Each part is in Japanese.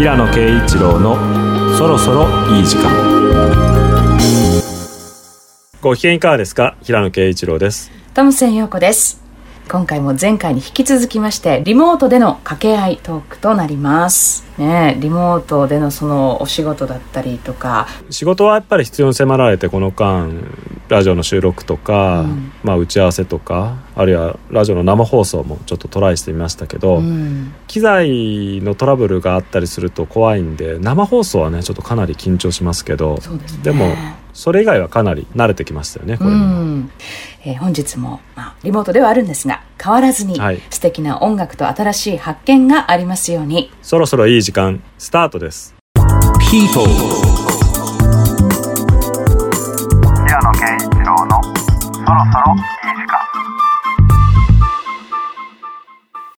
平野啓一郎のそろそろいい時間。ご機嫌いかがですか？平野啓一郎です。トムセン陽子です今回も前回に引き続きましてリモートでの掛け合いトークとなります。ねリモートでのそのお仕事だったりとか。仕事はやっぱり必要に迫られてこの間ラジオの収録とか、うん、まあ、打ち合わせとかあるいはラジオの生放送もちょっとトライしてみましたけど、うん、機材のトラブルがあったりすると怖いんで生放送はねちょっとかなり緊張しますけどで、ね,、もそれ以外はかなり慣れてきましたよねこれ、うんえー、本日も、まあ、リモートではあるんですが変わらずに、はい、素敵な音楽と新しい発見がありますように。そろそろいい時間スタートです。People 平野啓一郎のそろそろいい時間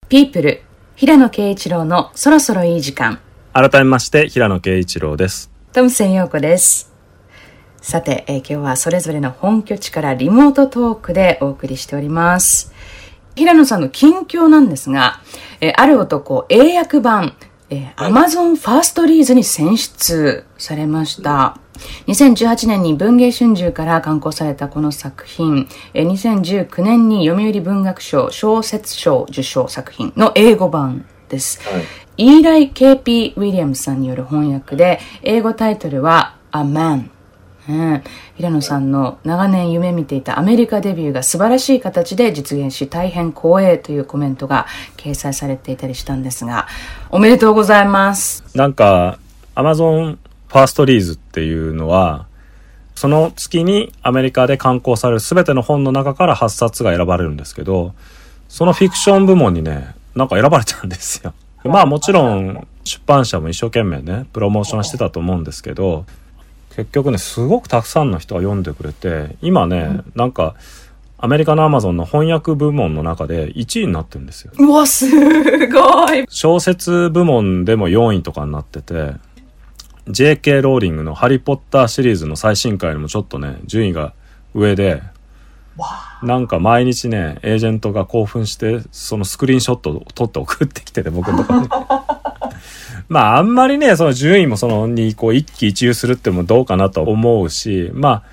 People 平野啓一郎のそろそろいい時間。改めまして平野啓一郎です。トムセン陽子ですさて、えー、今日はそれぞれの本拠地からリモートトークでお送りしております。平野さんの近況なんですが、えー、ある男、英訳版、えー、Amazon ファーストリーズに選出されました。2018年に文藝春秋から刊行されたこの作品、えー、2019年に読売文学賞小説賞受賞作品の英語版です。はい、イーライ・ KP・ ウィリアムさんによる翻訳で、英語タイトルは A Man ね、平野さんの長年夢見ていたアメリカデビューが素晴らしい形で実現し大変光栄というコメントが掲載されていたりしたんですがおめでとうございます。なんかアマゾンファーストリーズっていうのはその月にアメリカで刊行される全ての本の中から8冊が選ばれるんですけどそのフィクション部門にねなんか選ばれたんですよ。まあもちろん出版社も一生懸命ねプロモーションしてたと思うんですけど結局ねすごくたくさんの人が読んでくれて今ね、うん、なんかアメリカのアマゾンの翻訳部門の中で1位になってるんですよ。うわ、すごい小説部門でも4位とかになってて、JK ローリングのハリーポッターシリーズの最新回にもちょっとね、順位が上で、なんか毎日ね、エージェントが興奮して、そのスクリーンショットを撮って送ってきてて、僕のとこに。まああんまりね、その順位もそのにこう一喜一憂するってもどうかなと思うし、まあ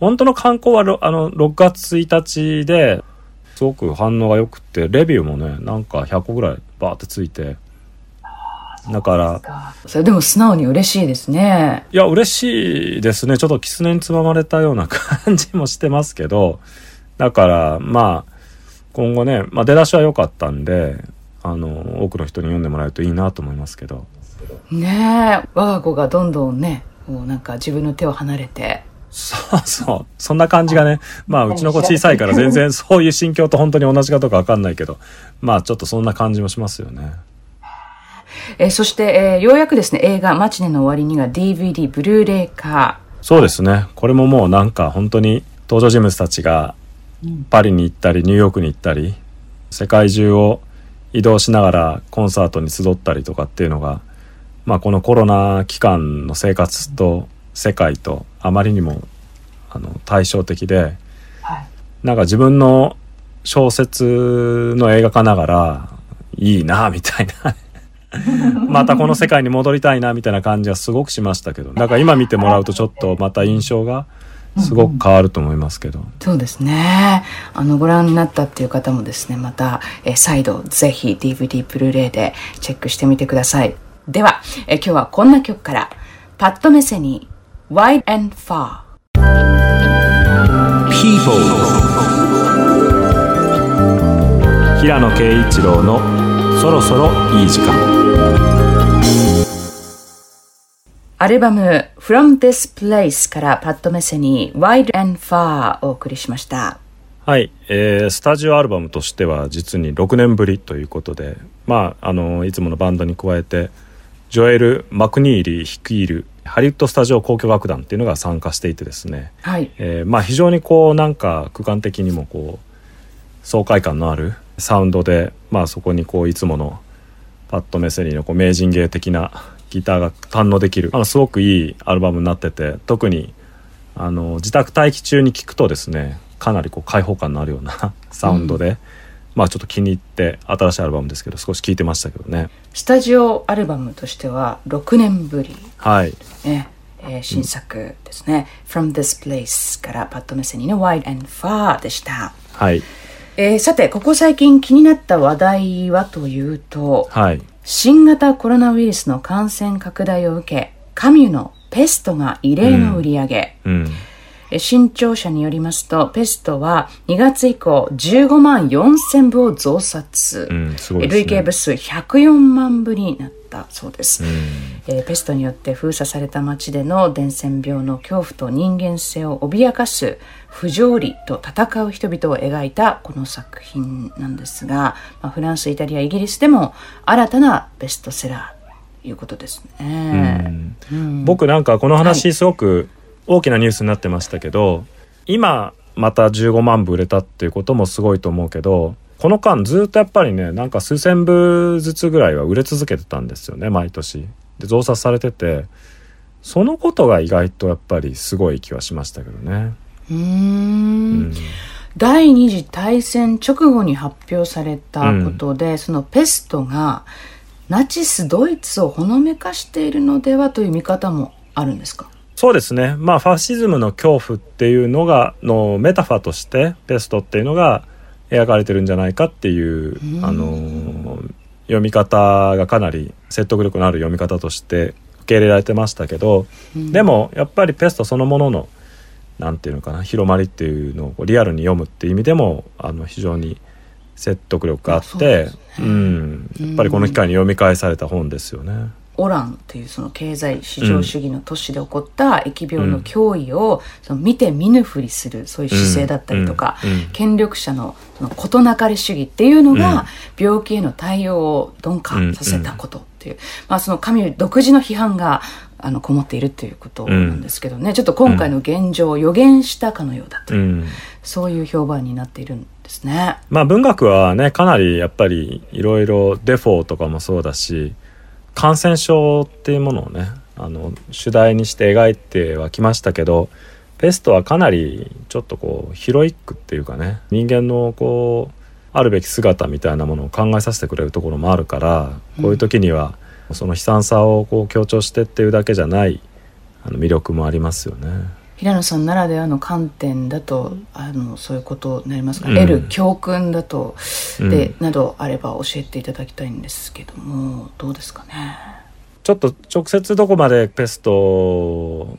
本当の観光はあの6月1日ですごく反応が良くて、レビューもね、なんか100個ぐらいバーってついて、だから。それでも素直に嬉しいですね。いや、嬉しいですね。ちょっと狐につままれたような感じもしてますけど、だから、まあ、今後ね、まあ出だしは良かったんで、あの、多くの人に読んでもらえるといいなと思いますけど。ねえ我が子がどんどんねもうなんか自分の手を離れて。そうそう。そんな感じがねまあうちの子小さいから全然そういう心境と本当に同じかどうか分かんないけど。まあちょっとそんな感じもしますよね。えそして、えー、ようやくですね映画「マチネの終わりに」が DVD ブルーレイ化そうですね。これももうなんか本当に登場人物たちがパリに行ったりニューヨークに行ったり世界中を移動しながらコンサートに集ったりとかっていうのがまあ、このコロナ期間の生活と世界とあまりにもあの対照的で、はい、なんか自分の小説の映画化ながらいいなみたいな。またこの世界に戻りたいなみたいな感じはすごくしましたけど。だから今見てもらうとちょっとまた印象がすごく変わると思いますけど、うんうん、そうですね。あのご覧になったっていう方もですねまたえ再度ぜひ DVD ブルーレイでチェックしてみてくださいでは、え今日はこんな曲から、パッドメセニー、Wide and Far。People 平野啓一郎のそろそろいい時間。アルバム From This Place からパッドメセニー Wide and Far お送りしました。はい、えー、スタジオアルバムとしては実に6年ぶりということでまああのいつものバンドに加えてジョエル・マクニーリー率いるハリウッドスタジオ交響楽団っていうのが参加していてですね、はい。えーまあ、非常にこうなんか空間的にもこう爽快感のあるサウンドで、まあ、そこにこういつものパッド・メセリーのこう名人芸的なギターが堪能できるあのすごくいいアルバムになってて特にあの自宅待機中に聴くとですねかなりこう開放感のあるような サウンドで、うんまあちょっと気に入って新しいアルバムですけど少し聴いてましたけどね。スタジオアルバムとしては6年ぶり、はい。ね。えー新作ですね「From This Place」からパッド・メセニの「Wide and Far」でした、はい。えーさてここ最近気になった話題はというとはい。新型コロナウイルスの感染拡大を受けカミュのペストが異例の売り上げ、うん。え新潮社によりますとペストは2月以降15万4千部を増刷、うんね。累計部数104万部になったそうです、うん。えーペストによって封鎖された町での伝染病の恐怖と人間性を脅かす不条理と戦う人々を描いたこの作品なんですが、まあ、フランスイタリアイギリスでも新たなベストセラーということですね。うん。僕なんかこの話すごく大きなニュースになってましたけど、今また15万部売れたっていうこともすごいと思うけどこの間ずっとやっぱりねなんか数千部ずつぐらいは売れ続けてたんですよね毎年。で増刷されててそのことが意外とやっぱりすごい気はしましたけどね。うんん第二次大戦直後に発表されたことで、そのペストがナチスドイツをほのめかしているのではという見方もあるんですか？そうですね。まあファシズムの恐怖っていうのがのメタファーとしてペストっていうのが描かれてるんじゃないかっていう、あのー読み方がかなり説得力のある読み方として受け入れられてましたけど、でもやっぱりペストそのもののなんていうのかな広まりっていうのをリアルに読むっていう意味でもあの非常に説得力があってうですうん、やっぱりこの機会に読み返された本ですよね。オランというその経済市場主義の都市で起こった疫病の脅威をその見て見ぬふりするそういう姿勢だったりとか、権力者のその事なかれ主義っていうのが病気への対応を鈍化させたことっていう、まあその神独自の批判があのこもっているっていうことなんですけどね、ちょっと今回の現状を予言したかのようだという、うん。そういう評判になっているんですね。まあ文学はねかなりやっぱりいろいろデフォーとかもそうだし感染症っていうものをねあの主題にして描いてはきましたけどペストはかなりちょっとこうヒロイックっていうかね人間のこうあるべき姿みたいなものを考えさせてくれるところもあるからこういう時にはその悲惨さをこう強調してっていうだけじゃないあの魅力もありますよね。平野さんならではの観点だとあのそういうことになりますか、うん。得る教訓だとうん。で、などあれば教えていただきたいんですけどもどうですかね？ちょっと直接どこまでペスト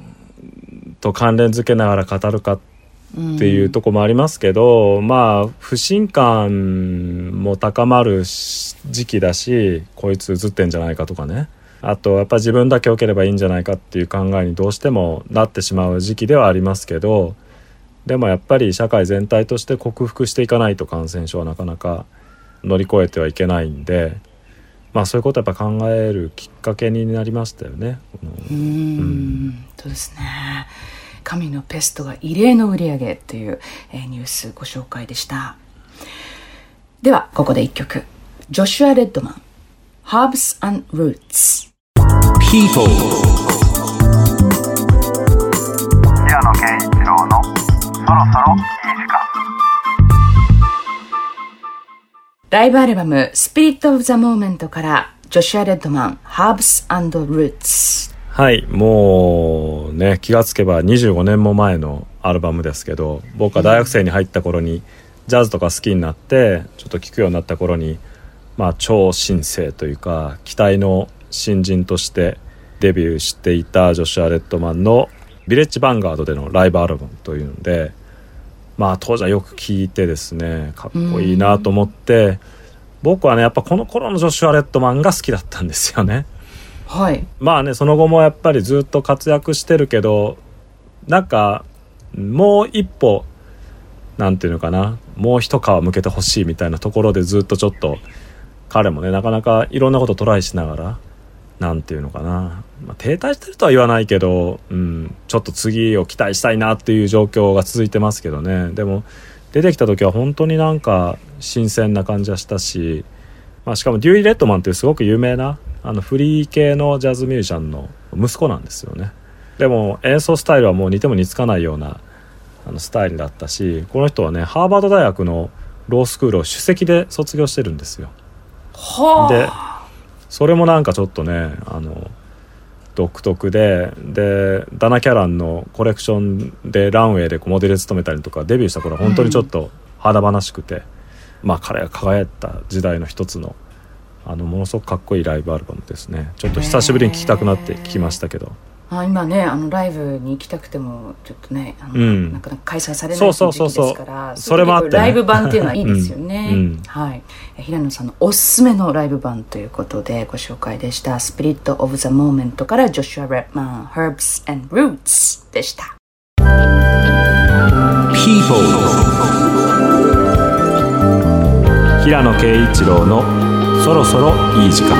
と関連づけながら語るかっていうとこもありますけど、まあ不信感も高まるし時期だしこいつ映ってんじゃないかとかねあとやっぱ自分だけ良ければいいんじゃないかっていう考えにどうしてもなってしまう時期ではありますけどでもやっぱり社会全体として克服していかないと感染症はなかなか乗り越えてはいけないんでまあそういうことやっぱ考えるきっかけになりましたよね。うんそうですね。神のペストが異例の売り上げという、えーニュースご紹介でした。ではここで一曲。ジョシュア・レッドマン Herbs and Roots People, 平野啓一郎のそろそろいい時間ライブアルバム Spirit of the Moment からジョシュア・レッドマン Herbs and Roots はいもうね気がつけば25年も前のアルバムですけど僕は大学生に入った頃にジャズとか好きになってちょっと聴くようになった頃にまあ超新星というか期待の新人としてデビューしていたジョシュア・レッドマンのビレッジ・ヴァンガードでのライブアルバムというのでまあ当時はよく聴いてですねかっこいいなと思って僕はねやっぱこの頃のジョシュア・レッドマンが好きだったんですよね。はいまあねその後もやっぱりずっと活躍してるけどなんかもう一歩なんていうのかなもう一皮向けてほしいみたいなところでずっとちょっと彼もねなかなかいろんなことトライしながらなんていうのかな、まあ、停滞してるとは言わないけど、うん、ちょっと次を期待したいなっていう状況が続いてますけどね。でも出てきた時は本当になんか新鮮な感じはしたし、まあ、しかもデューイ・レッドマンっていうすごく有名なあのフリー系のジャズミュージシャンの息子なんですよね。でも演奏スタイルはもう似ても似つかないようなあのスタイルだったしこの人はねハーバード大学のロースクールを首席で卒業してるんですよ。はあ。でそれもなんかちょっとねあの独特ででダナ・キャランのコレクションでランウェイでモデル務めたりとかデビューした頃は本当にちょっと華々しくて、まあ彼が輝いた時代の一つのあのものすごくかっこいいライブアルバムですね。ちょっと久しぶりに聴きたくなって聞きましたけど。あ今ねあのライブに行きたくてもちょっとねあの、うん。なかなか開催されないそうそうそうそう。時期ですからそれもあってね。ライブ版っていうのはいいですよね、うん。うん。はい。え平野さんのおすすめのライブ版ということでご紹介でした「スピリット・オブ・ザ・モーメント」からジョシュア・レッマン「Herbs and Roots」でした。People 平野啓一郎の「そろそろいい時間」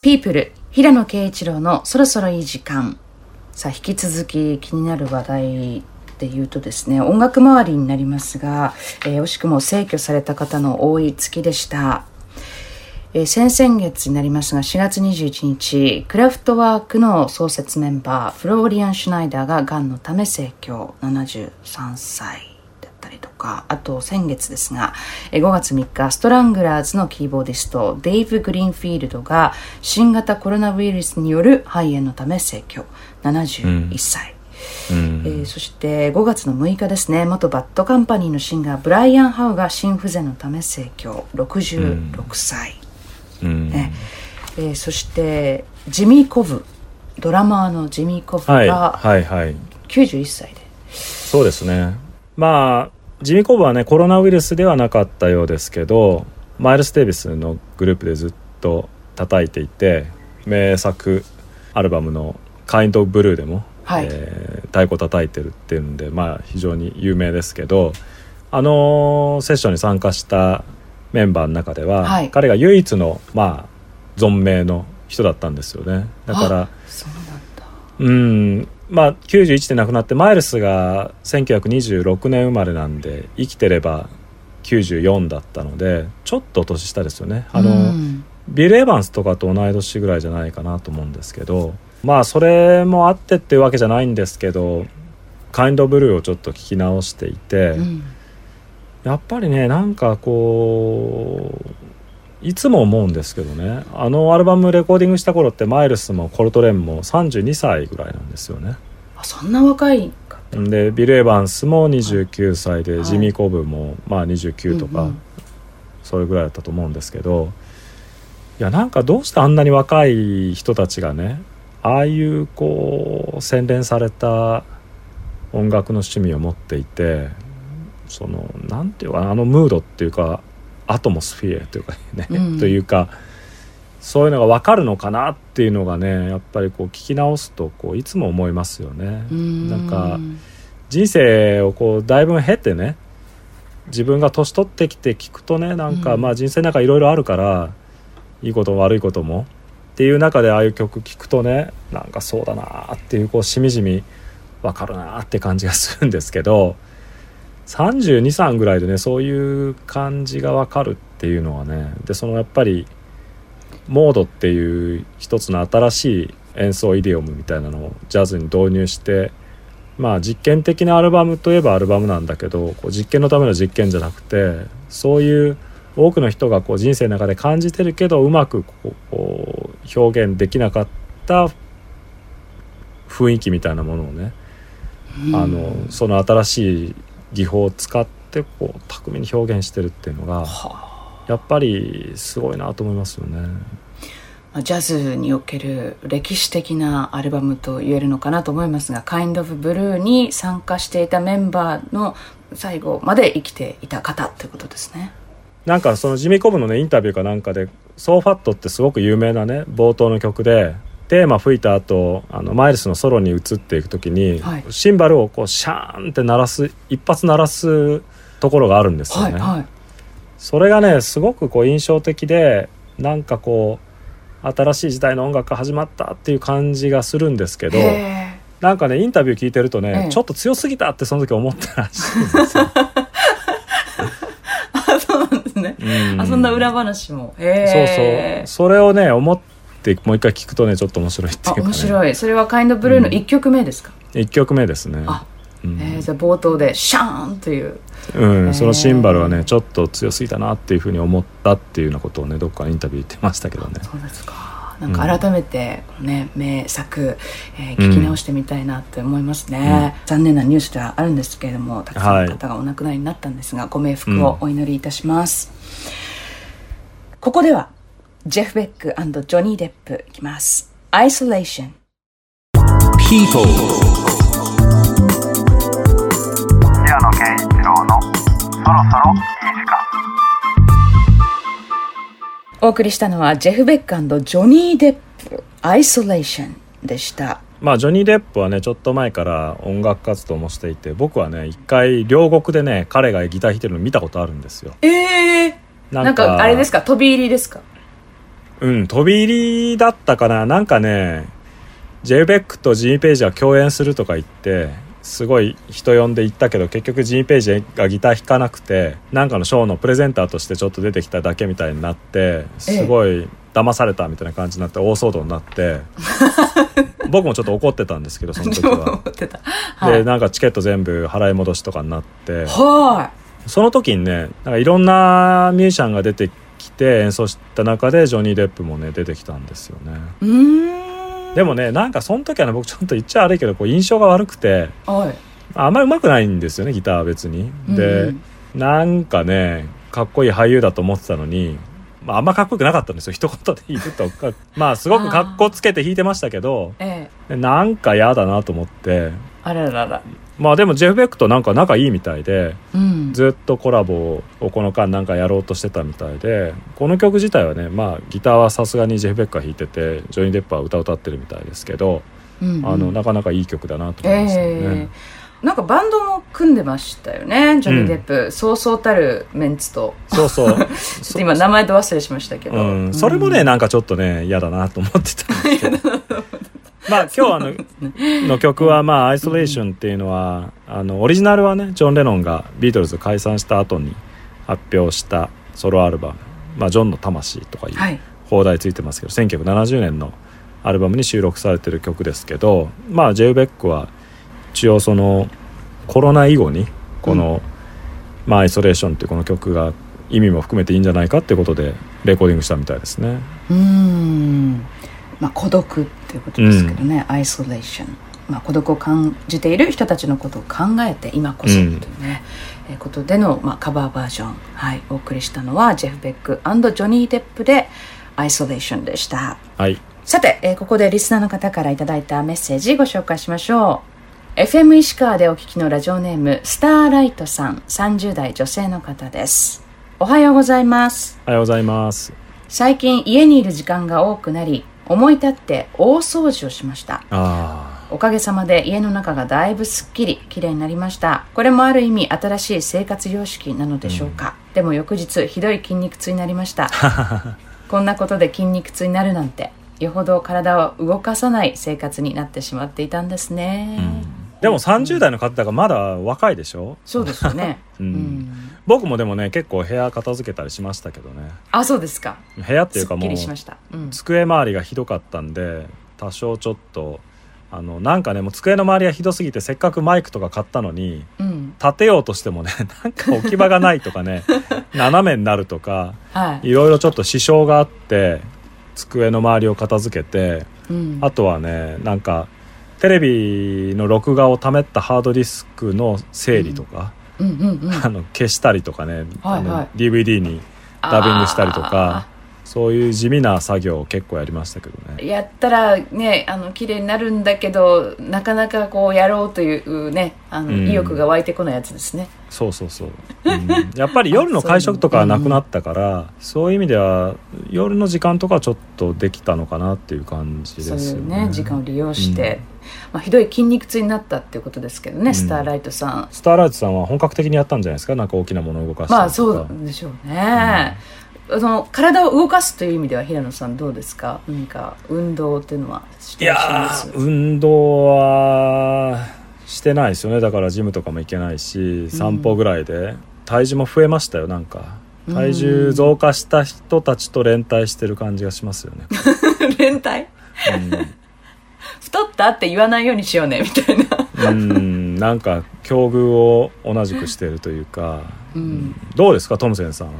ピープル平野啓一郎のそろそろいい時間。さあ引き続き気になる話題で言うとですね音楽周りになりますが、えー惜しくも逝去された方の多い月でした、えー先々月になりますが4月21日クラフトワークの創設メンバーフローリアン・シュナイダーががんのため逝去73歳。かあと先月ですがえー5月3日ストラングラーズのキーボーディストデイブ・グリーンフィールドが新型コロナウイルスによる肺炎のため逝去。71歳、うん。えーそして5月の6日ですね元バッドカンパニーのシンガーブライアン・ハウが心不全のため逝去。66歳、うん。ね。えーそしてジミー・コブドラマーのジミー・コブはいがはいはい。91歳で、そうですね。まあジミー・コブはねコロナウイルスではなかったようですけどマイルス・デイビスのグループでずっと叩いていて名作アルバムの「Kind of Blue」でも、はい。えー太鼓叩いてるっていうんでまあ非常に有名ですけどあのセッションに参加したメンバーの中では、はい。彼が唯一のまあ存命の人だったんですよね。だからうんまあ91で亡くなってマイルスが1926年生まれなんで生きてれば94だったのでちょっと年下ですよね。あの、うん。ビル・エヴァンスとかと同い年ぐらいじゃないかなと思うんですけどまあそれもあってっていうわけじゃないんですけど「カインド・ブルー」をちょっと聞き直していて、うん。やっぱりねなんかこういつも思うんですけどね。あのアルバムレコーディングした頃ってマイルスもコルトレーンも32歳ぐらいなんですよね。あそんな若いかでビル・エヴァンスも29歳で、はい。ジミー・コブもまあ29とか、うんうん。それぐらいだったと思うんですけどいやなんかどうしてあんなに若い人たちがねああいうこう洗練された音楽の趣味を持っていてそのなんていうかなあのムードっていうかアトモスフィアというかね、うん。というかそういうのが分かるのかなっていうのがねやっぱりこう聞き直すとこういつも思いますよね。うん。なんか人生をこうだいぶ経てね自分が年取ってきて聞くとねなんかうん。まあ人生の中いろいろあるからいいことも悪いこともっていう中でああいう曲聞くとねなんかそうだなっていうこうしみじみわかるなって感じがするんですけど323ぐらいでねそういう感じがわかるっていうのはねでそのやっぱりモードっていう一つの新しい演奏イディオムみたいなのをジャズに導入してまあ実験的なアルバムといえばアルバムなんだけどこう実験のための実験じゃなくてそういう多くの人がこう人生の中で感じてるけどうまくこうこう表現できなかった雰囲気みたいなものをね、うん。あのその新しい技法を使ってこう巧みに表現してるっていうのがやっぱりすごいなと思いますよね。まあジャズにおける歴史的なアルバムと言えるのかなと思いますが「Kind of Blue」に参加していたメンバーの最後まで生きていた方ということですね。なんかそのジミー・コブのねインタビューかなんかで「ソーファット」ってすごく有名なね冒頭の曲でテーマ吹いた後あのマイルスのソロに移っていく時に、はいシンバルをこうシャーンって鳴らす一発鳴らすところがあるんですよね。はいはいそれがねすごくこう印象的でなんかこう新しい時代の音楽が始まったっていう感じがするんですけどへなんかねインタビュー聞いてるとね、ええちょっと強すぎたってその時思ったらしいんですよ。ー あそうなんですね。うんあそんな裏話も。そうへそうそれをね思ってもう一回聞くとねちょっと面白いっていあうか、ね、面白い。それは「Kind of Blue」の1曲目ですか、1曲目ですね。あうん。えーじゃあ冒頭でシャーンという。うん、そのシンバルはねちょっと強すぎたなっていうふうに思ったっていうようなことをねどっかのインタビュー言ってましたけどね。そうですか。なんか改めてこのね、名作、えー聞き直してみたいなって思いますね、残念なニュースではあるんですけれどもたくさんの方がお亡くなりになったんですが、ご冥福をお祈りいたします、ここではジェフ・ベックジョニー・デップいきます「Isolation」People, 平野啓一郎のそろそろいい時間お送りしたのはジェフ・ベックジョニー・デップ「Isolation」でした。まあジョニー・デップはねちょっと前から音楽活動もしていて僕はね一回両国でね彼がギター弾いてるの見たことあるんですよ。ええー、なんかあれですか？飛び入りですか？うん飛び入りだったかな。なんかね j ベックとジー・ペイジが共演するとか言ってすごい人呼んで行ったけど結局ジー・ペイジがギター弾かなくてなんかのショーのプレゼンターとしてちょっと出てきただけみたいになってすごい騙されたみたいな感じになって大騒動になって 僕もちょっと怒ってたんですけどその時思は。はい。でなんかチケット全部払い戻しとかになって。はその時にねなんかいろんなミュージシャンが出てきて演奏した中でジョニー・デップもね出てきたんですよね。でもねなんかその時はね僕ちょっと言っちゃ悪いけどこう印象が悪くてはい。あんまり上手くないんですよねギターは別に。で、うん。なんかねかっこいい俳優だと思ってたのに、まあ、あんまかっこよくなかったんですよ。一言で言うとか。まあすごくかっこつけて弾いてましたけどええ。なんか嫌だなと思ってあららら。まあでもジェフ・ベックとなんか仲いいみたいでうん。ずっとコラボをこの間なんかやろうとしてたみたいでこの曲自体はねまあギターはさすがにジェフ・ベックが弾いててジョニー・デップは歌歌ってるみたいですけど、うんうん。あのなかなかいい曲だなと思いましたよね。ええなんかバンドも組んでましたよねジョニー・デップ、そうそうたるメンツと。そうそう。ちょっと今名前と忘れしましたけど、うん、それもね、なんかちょっとね嫌だなと思ってたんですけど まあ今日あのの曲はまあ「アイソレーション」っていうのはあのオリジナルはねジョン・レノンがビートルズ解散した後に発表したソロアルバム「まあ、ジョンの魂」とかいうはい。放題ついてますけど1970年のアルバムに収録されてる曲ですけどまあジェイ・ベックは一応そのコロナ以後にこの「まあ、アイソレーション」っていうこの曲が意味も含めていいんじゃないかっていうことでレコーディングしたみたいですね。うーんまあ孤独っていうことですけどね、アイソレーションまあ孤独を感じている人たちのことを考えて今こそというね、えーことでの、まあ、カバーバージョン、はい、お送りしたのはジェフ・ベックジョニー・デップで「アイソレーション」でした。はい。さて、えーここでリスナーの方からいただいたメッセージご紹介しましょう。FM 石川でお聞きのラジオネームスターライトさん30代女性の方です。おはようございます。おはようございます。最近家にいる時間が多くなり思い立って大掃除をしました。あおかげさまで家の中がだいぶすっきりきれいになりました。これもある意味新しい生活様式なのでしょうか、でも翌日ひどい筋肉痛になりました。こんなことで筋肉痛になるなんてよほど体を動かさない生活になってしまっていたんですね、あ、でも30代の方だからまだ若いでしょ？そうですよね。うん。うん僕もでもね結構部屋片付けたりしましたけどね。あそうですか。部屋っていうかもう机周りがひどかったんで多少ちょっとあのなんかねもう机の周りがひどすぎてせっかくマイクとか買ったのにうん、立てようとしてもね なんか置き場がないとかね 斜めになるとかはい。いろいろちょっと支障があって机の周りを片付けてうん。あとはねなんかテレビの録画を貯めたハードディスクの整理とか、うんあの消したりとかね、はいあはい。の DVD にダビングしたりとかそういう地味な作業を結構やりましたけどね。やったらねあの綺麗になるんだけどなかなかこうやろうというねあの、うん。意欲が湧いてこないやつですね。そうそうそう、うん。やっぱり夜の会食とかはなくなったから そう。いう意味では夜の時間とかはちょっとできたのかなっていう感じですそういうよねね時間を利用して、まあ、ひどい筋肉痛になったっていうことですけどね、スターライトさん。スターライトさんは本格的にやったんじゃないですか？なんか大きなものを動かしたりとか。まあそうでしょうね、その体を動かすという意味では平野さんどうですか？何か運動っていうのはしていや運動はしてないですよね。だからジムとかも行けないし散歩ぐらいで、体重も増えましたよなんか。体重増加した人たちと連帯してる感じがしますよね、連帯？うん。太ったって言わないようにしようねみたいな。うん。んなんか境遇を同じくしているというか、うん。どうですかトムセンさんは？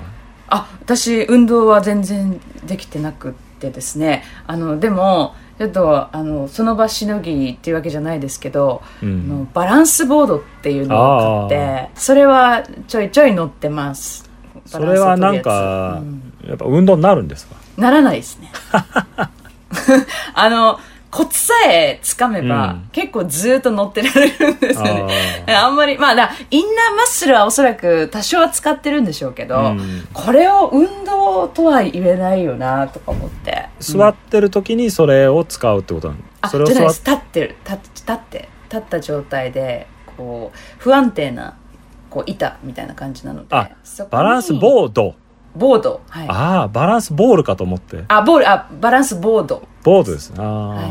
あ私運動は全然できてなくってですね。あのでもちょっとあのその場しのぎっていうわけじゃないですけど、うあのんバランスボードっていうのを買ってそれはちょいちょい乗ってます。それはなんかうん。やっぱ運動になるんですか？ならないですね。あのコツさえつかめば、うん。結構ずーっと乗ってられるんですよね。あんまりまあだインナーマッスルはおそらく多少は使ってるんでしょうけど、うん。これを運動とは言えないよなとか思って。座ってる時にそれを使うってことなの、あそれを座っじゃないです。立ってる。立立って立った状態でこう不安定なこう板みたいな感じなのでバランスボード。ボード。はい。あああバランスボールかと思って。ボールあバランスボードボードですね。あ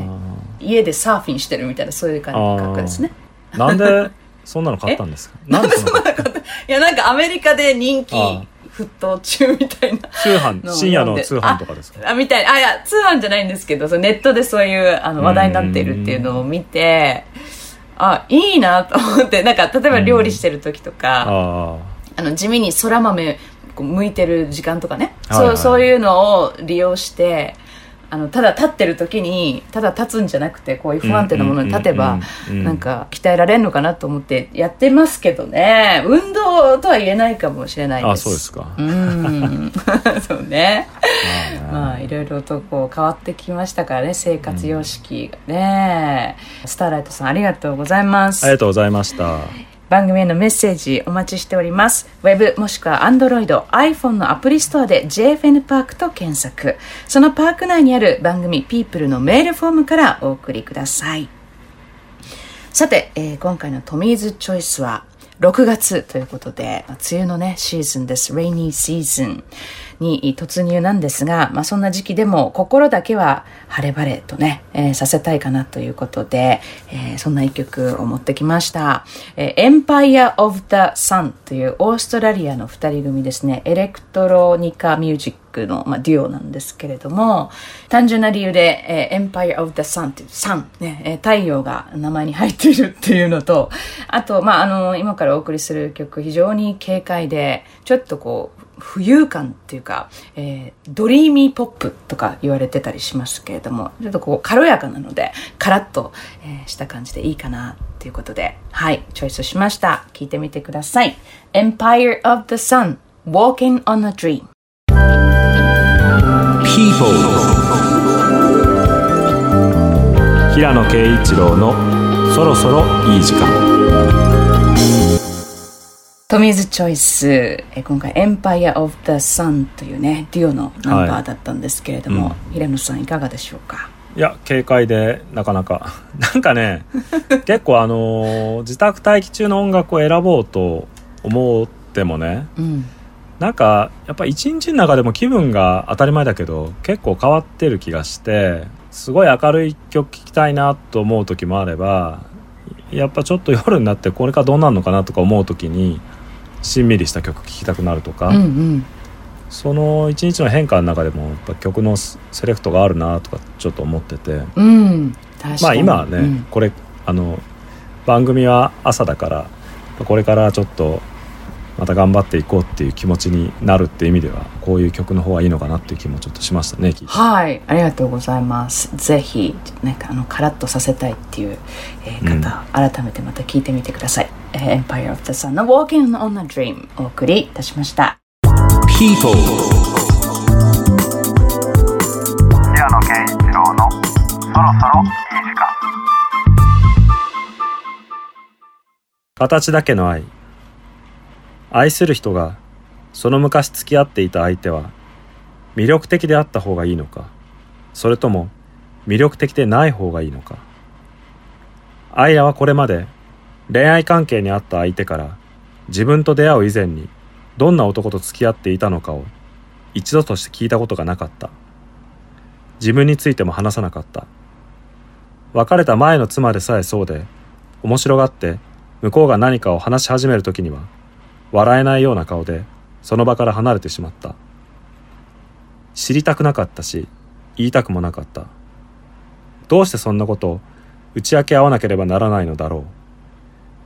家でサーフィンしてるみたいなそういう感じあー感覚ですね。あ、なんでそんなの買ったんですか？なんでそんなの買った？いやなんかアメリカで人気沸騰中みたいな。通販深夜の通販とかですか？あみたい。あいや通販じゃないんですけどそのネットでそういうあの話題になっているっていうのを見てあいいなと思って。なんか例えば料理してる時とか、ああの地味にそら豆こう剥いてる時間とかね、はいはいそうそういうのを利用してあのただ立ってる時にただ立つんじゃなくてこういう不安定なものに立てばうんうんうんうん。なんか鍛えられるのかなと思ってやってますけどね。運動とは言えないかもしれないです。ああそうですか、うん。そうね。まあまあいろいろとこう変わってきましたからね生活様式がね、スターライトさんありがとうございます。ありがとうございました番組へのメッセージお待ちしております。ウェブもしくは Android、iPhone のアプリストアで JFN パークと検索。そのパーク内にある番組 People のメールフォームからお送りください。さて、えー今回のトミーズチョイスは6月ということで、梅雨のね、シーズンです。Rainy Season に突入なんですが、まあそんな時期でも心だけは晴れ晴れとね、えーさせたいかなということで、えーそんな一曲を持ってきました。えー Empire of the Sun というオーストラリアの2人組ですね、エレクトロニカミュージックの、まあ、デュオなんですけれども、単純な理由で、えー Empire of the Sun っていう、サン、ね、えー太陽が名前に入っているっていうのと、あと、まあ、あの、今からお送りする曲、非常に軽快で、ちょっとこう、浮遊感っていうか、えードリーミーポップとか言われてたりしますけれども、ちょっとこう軽やかなので、カラッと、えーした感じでいいかなっていうことで、はい、チョイスしました。聞いてみてください。Empire of the Sun, Walking on a Dream。平野啓一郎のそろそろいい時間。トミーズチョイス、えー今回 Empire of the Sun というね、デュオのナンバーだったんですけれども、はい。平野さんいかがでしょうか？いや軽快でなかなか。なんかね 結構あのー自宅待機中の音楽を選ぼうと思ってもねうん。なんかやっぱ一日の中でも気分が当たり前だけど結構変わってる気がしてすごい明るい曲聴きたいなと思う時もあればやっぱちょっと夜になってこれからどうなるのかなとか思う時にしんみりした曲聴きたくなるとか、うんうん。その一日の変化の中でもやっぱ曲のセレクトがあるなとかちょっと思っててうん。まあ今はね、うんこれあの番組は朝だからこれからちょっとまた頑張っていこうっていう気持ちになるっていう意味ではこういう曲の方がいいのかなっていう気もちょっとしましたねはい、ありがとうございます。ぜひ、なんかあの、カラッとさせたいっていう、えー方、改めてまた聞いてみてください。えー Empire of the Sun の Walking on a Dream お送りいたしました。people, 平野啓一郎のそろそろいい時間形だけの愛愛する人がその昔付き合っていた相手は魅力的であった方がいいのかそれとも魅力的でない方がいいのか。アイラはこれまで恋愛関係にあった相手から自分と出会う以前にどんな男と付き合っていたのかを一度として聞いたことがなかった。自分についても話さなかった。別れた前の妻でさえそうで面白がって向こうが何かを話し始める時には笑えないような顔でその場から離れてしまった。知りたくなかったし言いたくもなかった。どうしてそんなことを打ち明け合わなければならないのだろう。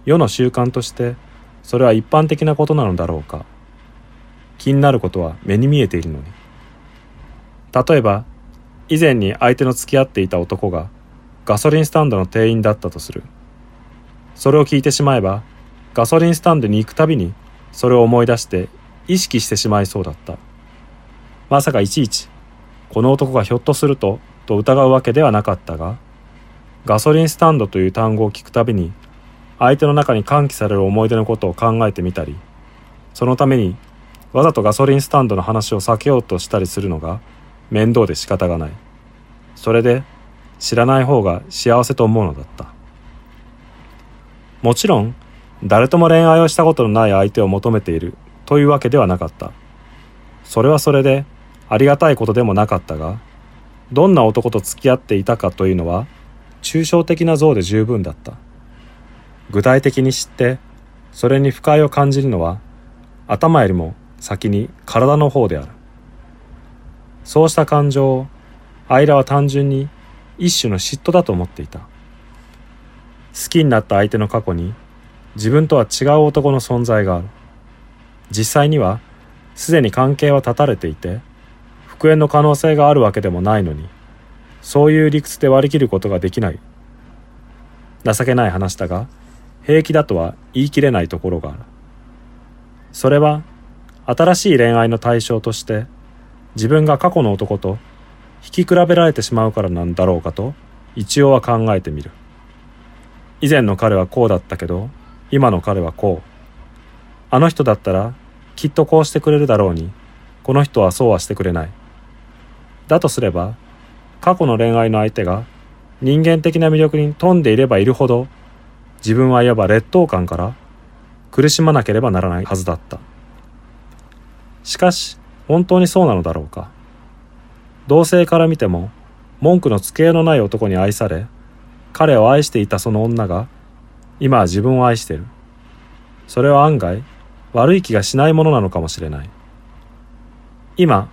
世の習慣としてそれは一般的なことなのだろうか。気になることは目に見えているのに。例えば以前に相手の付き合っていた男がガソリンスタンドの店員だったとする。それを聞いてしまえばガソリンスタンドに行くたびにそれを思い出して意識してしまいそうだった。まさかいちいちこの男がひょっとするとと疑うわけではなかったがガソリンスタンドという単語を聞くたびに相手の中に喚起される思い出のことを考えてみたりそのためにわざとガソリンスタンドの話を避けようとしたりするのが面倒で仕方がない。それで知らない方が幸せと思うのだった。もちろん誰とも恋愛をしたことのない相手を求めている。というわけではなかった。それはそれでありがたいことでもなかったがどんな男と付き合っていたかというのは抽象的な像で十分だった。具体的に知ってそれに不快を感じるのは頭よりも先に体の方である。そうした感情をアイラは単純に一種の嫉妬だと思っていた。好きになった相手の過去に自分とは違う男の存在がある。実際にはすでに関係は断たれていて復縁の可能性があるわけでもないのにそういう理屈で割り切ることができない。情けない話だが平気だとは言い切れないところがある。それは新しい恋愛の対象として自分が過去の男と引き比べられてしまうからなんだろうかと一応は考えてみる。以前の彼はこうだったけど今の彼はこう。あの人だったらきっとこうしてくれるだろうに。この人はそうはしてくれない。だとすれば過去の恋愛の相手が人間的な魅力に富んでいればいるほど自分はいわば劣等感から苦しまなければならないはずだった。しかし本当にそうなのだろうか。同性から見ても文句のつけようのない男に愛され彼を愛していたその女が今は自分を愛してる。それは案外悪い気がしないものなのかもしれない。今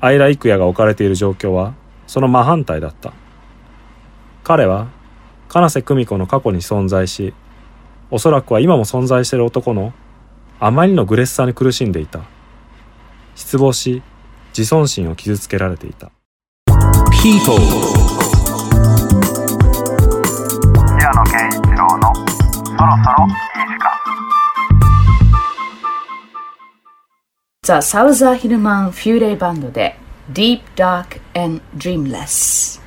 アイラ・イクヤが置かれている状況はその真反対だった。彼は金瀬久美子の過去に存在しおそらくは今も存在している男のあまりのグレッサに苦しんでいた。失望し自尊心を傷つけられていた。People. そろいい時間ザ・サウザー・ヒルマン・フューレイバンドで Deep Dark and Dreamless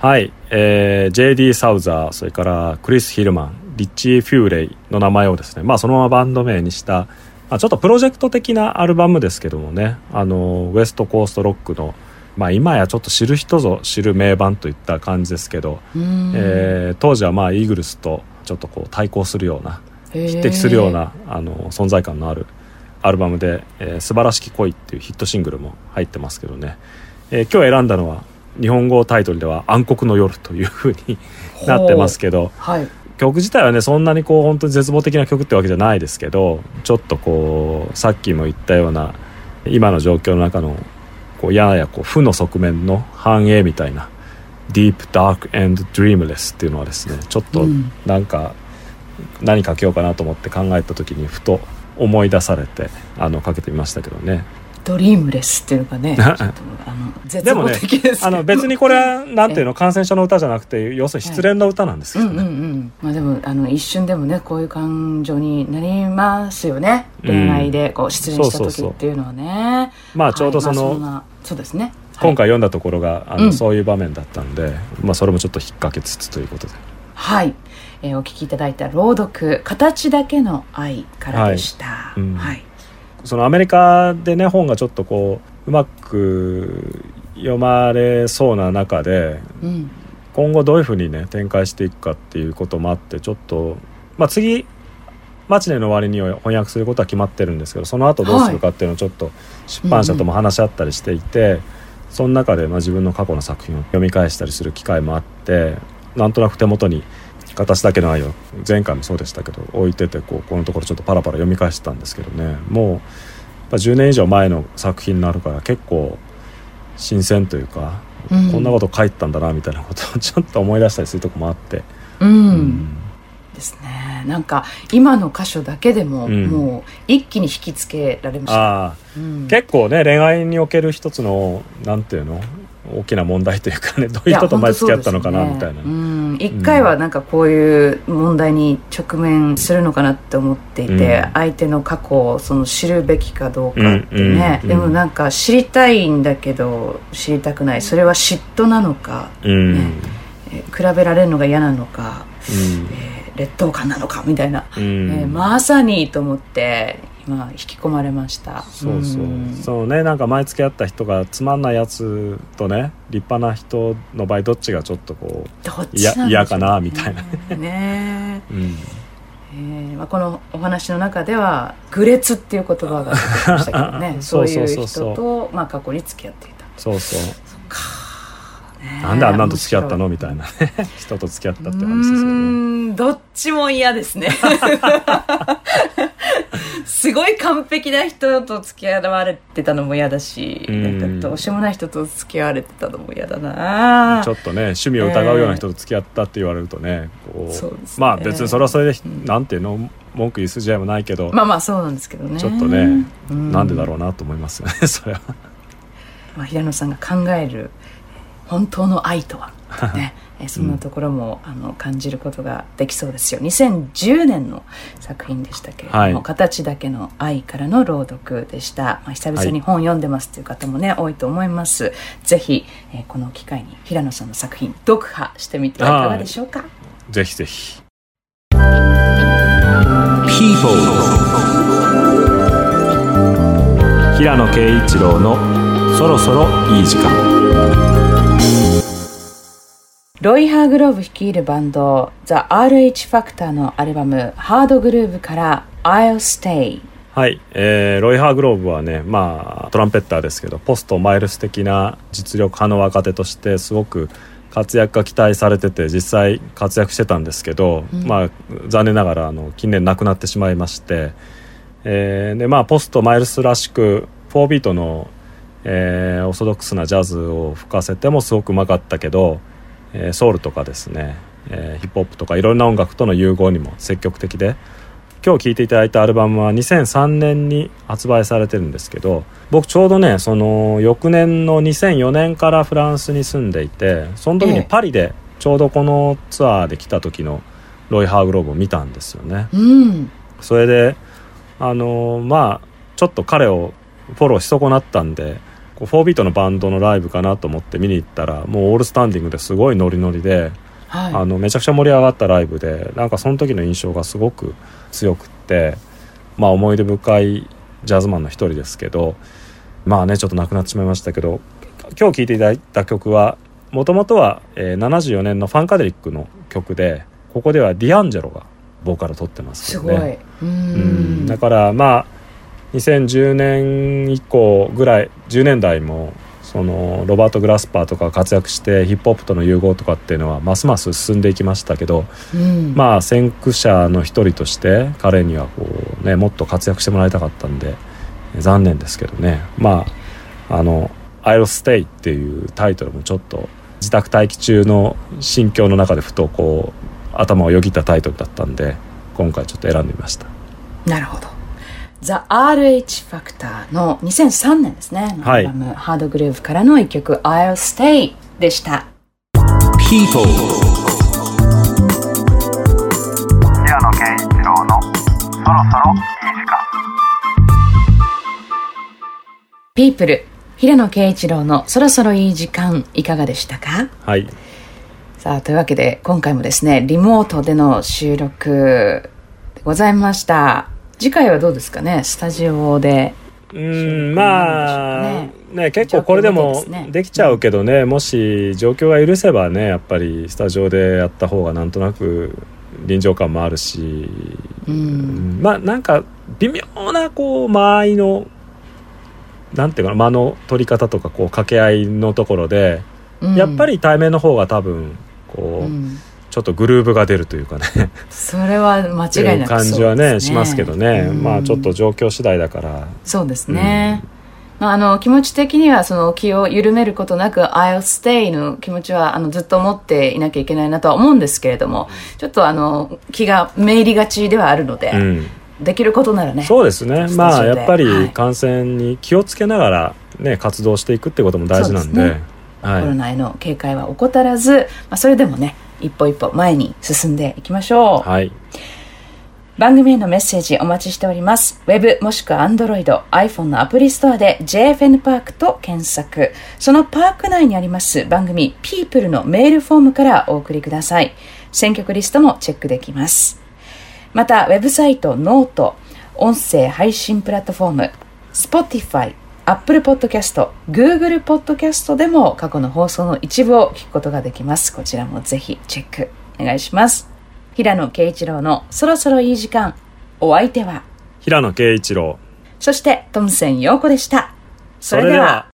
はい、えー、JD サウザーそれからクリス・ヒルマンリッチー・フューレイの名前をですねまあそのままバンド名にした、まあ、ちょっとプロジェクト的なアルバムですけどもねあのウエストコーストロックのまあ今やちょっと知る人ぞ知る名盤といった感じですけど、えー当時はまあイーグルスとちょっとこう対抗するような匹敵するようなあの存在感のあるアルバムで「えー素晴らしき恋」っていうヒットシングルも入ってますけどね、えー今日選んだのは日本語タイトルでは「暗黒の夜」というふうに なってますけどはい。曲自体はねそんなにこう本当に絶望的な曲ってわけじゃないですけどちょっとこうさっきも言ったような今の状況の中のこうややこう負の側面の反映みたいな「Deep Dark and Dreamless」っていうのはですねちょっとうん。なんか何かけようかなと思って考えた時にふと思い出されてあのかけてみましたけどね。ドリームレスっていうのがね。でもね的ですけど。あの別にこれはなんていうの 感染症の歌じゃなくて要するに失恋の歌なんですけどね、うんうんうん。まあでもあの一瞬でもねこういう感情になりますよね。うん。恋愛でこう失恋した時っていうのはね。まあちょうどその、はい。まあんなそうですね今回読んだところがあの、うん。そういう場面だったんで、まあ、それもちょっと引っ掛けつつということで。はい、えーお聞きいただいた朗読「形だけの愛」からでした。はい。うん。はい。そのアメリカでね本がちょっとこううまく読まれそうな中でうん。今後どういうふうにね展開していくかっていうこともあってちょっと、まあ、次マチネの終わりには翻訳することは決まってるんですけどその後どうするかっていうのをちょっと出版社とも話し合ったりしていて、その中でまあ自分の過去の作品を読み返したりする機会もあってなんとなく手元に形だけの愛を前回もそうでしたけど置いててこうこのところちょっとパラパラ読み返してたんですけどね。もうやっぱ10年以上前の作品になるから結構新鮮というか、うん。こんなこと書いてたんだなみたいなことをちょっと思い出したりするとこもあって、うん、うん。ですねねなんか今の箇所だけでも、うん。もう一気に引きつけられました、うん。結構ね恋愛における一つのなんていうの？大きな問題というかねどういう人と前付き合ったのかなみたいな、うん、一回はなんかこういう問題に直面するのかなって思っていて、うん。相手の過去をその知るべきかどうかってうんね、うんでもなんか知りたいんだけど知りたくない。それは嫉妬なのか、うん。ね。えー比べられるのが嫌なのか、うん。えー劣等感なのかみたいな、うん。えーまさにと思って今引き込まれました。そうそう、ん。そうね。なんか前付き合った人がつまんないやつとね立派な人の場合どっちがちょっとこうね。嫌かなみたいな。ねう、うん、えーまあ、このお話の中では「愚劣」っていう言葉が出てきましたけどね。そ そうういうそう。そうそう人と、まあ、過去に付き合っていた、そうそう。ねなんであんなんと付き合ったの？みたいなね。人と付き合ったってう話ですよね。どっちも嫌ですね。すごい完璧な人と付き合われてたのも嫌だし、うん。なんかどうしようもない人と付き合われてたのも嫌だな。ちょっとね趣味を疑うような人と付き合ったって言われるとね、こうそうですね。まあ別にそれはそれで、うんなんていうの？文句言う筋合いもないけど、まあまあそうなんですけどね。ちょっとね、うん。なんでだろうなと思いますよねそれは。まあ、平野さんが考える本当の愛とは、ね、えそんなところも、あの感じることができそうですよ。2010年の作品でしたけれども「はい。形だけの愛」からの朗読でした、まあ、久々に本読んでますという方もね、多いと思います。ぜひ、えーこの機会に平野さんの作品読破してみてはいかがでしょうか？ぜひぜひ。People. 平野啓一郎のそろそろいい時間。ロイ・ハーグローブ率いるバンド The RH ファクターのアルバム「ハードグルーヴ」から「I'll Stay」はい、えーロイ・ハーグローブはね、まあ、トランペッターですけどポストマイルス的な実力派の若手としてすごく活躍が期待されてて実際活躍してたんですけど、うん。まあ、残念ながらあの近年亡くなってしまいまして、えーでまあ、ポストマイルスらしく4ビートの、えーオーソドックスなジャズを吹かせてもすごくうまかったけど、えーソウルとかですね、えーヒップホップとかいろんな音楽との融合にも積極的で今日聴いていただいたアルバムは2003年に発売されてるんですけど僕ちょうどねその翌年の2004年からフランスに住んでいてその時ええにパリでちょうどこのツアーで来た時のロイ・ハーグローブを見たんですよね。うんそれであのまあちょっと彼をフォローし損なったんでこう4ビートのバンドのライブかなと思って見に行ったらもうオールスタンディングですごいノリノリで、はい。あのめちゃくちゃ盛り上がったライブでなんかその時の印象がすごく強くってまあ思い出深いジャズマンの一人ですけどまあねちょっと亡くなってしまいましたけど今日聴いていただいた曲はもともとは、えー74年のファンカデリックの曲でここではディアンジェロがボーカル取ってますすごい、けどね。ううんん。だからまあ2010年以降ぐらい10年代もそのロバート・グラスパーとか活躍してヒップホップとの融合とかっていうのはますます進んでいきましたけど、うんまあ先駆者の一人として彼にはこうねもっと活躍してもらいたかったんで残念ですけどねまああの「I'll Stay」っていうタイトルもちょっと自宅待機中の心境の中でふとこう頭をよぎったタイトルだったんで今回ちょっと選んでみました。なるほど。ザ・ RH ファクターの2003年ですね。はいアルバム、ハードグルーヴからの一曲、I'll Stay でした。People. 平野啓一郎のそろそろいい時間 People、平野啓一郎のそろそろいい時間、いかがでしたか？はいさあ、というわけで、今回もですね、リモートでの収録でございました。次回はどうですかね？スタジオで。うんまあねね結構これでもできちゃうけどねもし状況が許せばねやっぱりスタジオでやった方がなんとなく臨場感もあるし、う。うんんまあなんか微妙なこう間合いのなんていうかな間の取り方とかこう掛け合いのところで、うん。やっぱ、り対面の方が多分こう、うんちょっとグルーヴが出るというかね。それは間違いなく感じはねしますけどね、うん。まあちょっと状況次第だから。そうですね。まあ、あの気持ち的にはその気を緩めることなく I'll stay の気持ちはあのずっと持っていなきゃいけないなとは思うんですけれどもちょっとあの気がめいりがちではあるので、うん。できることならねそうですね。まあやっぱりはい。感染に気をつけながらね活動していくってことも大事なんで。ですね。はい。コロナへの警戒は怠らず、まあ、それでもね一歩一歩前に進んでいきましょう、はい番組へのメッセージお待ちしております。ウェブもしくは Android、iPhone のアプリストアで JFN パークと検索。そのパーク内にあります番組 People のメールフォームからお送りください。選曲リストもチェックできます。また、ウェブサイトノート、音声配信プラットフォーム、Spotify、Apple Podcast、Google Podcast でも過去の放送の一部を聞くことができます。こちらもぜひチェックお願いします。平野啓一郎のそろそろいい時間。お相手は、平野啓一郎そしてトムセン陽子でした。それでは。